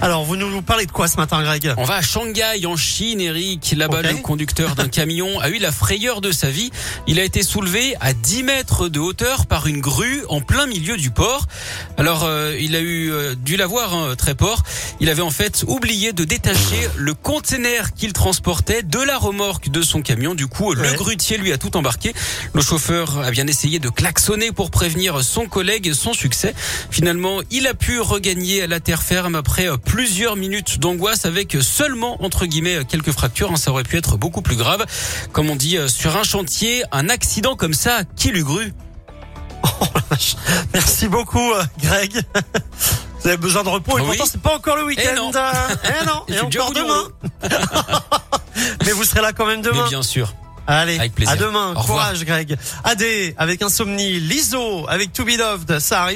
Alors, vous nous parlez de quoi ce matin, Greg? On va à Shanghai, en Chine, Eric. Là-bas, le conducteur d'un camion a eu la frayeur de sa vie. Il a été soulevé à 10 mètres de hauteur par une grue en plein milieu du port. Alors, euh, il a eu euh, dû l'avoir hein, très port. Il avait en fait oublié de détacher le conteneur qu'il transportait de la remorque de son camion. Du coup, le grutier lui a tout embarqué. Le chauffeur a bien essayé de klaxonner pour prévenir son collègue son succès. Finalement, il a pu regagner la terre ferme après euh, plusieurs minutes d'angoisse avec seulement, entre guillemets, quelques fractures. hein. Ça aurait pu être beaucoup plus grave. Comme on dit euh, sur un chantier, un accident comme ça, qui l'eût cru Merci beaucoup, euh, Greg. Vous avez besoin de repos et Oui. pourtant c'est pas encore le week-end. Eh non. Eh non. Il Et fait dur encore demain. Mais vous serez là quand même Mais demain. bien sûr. Allez, Avec plaisir. à demain. Au revoir. Courage, Greg. Adé avec Insomnie, Liso avec To Be Loved, ça arrive.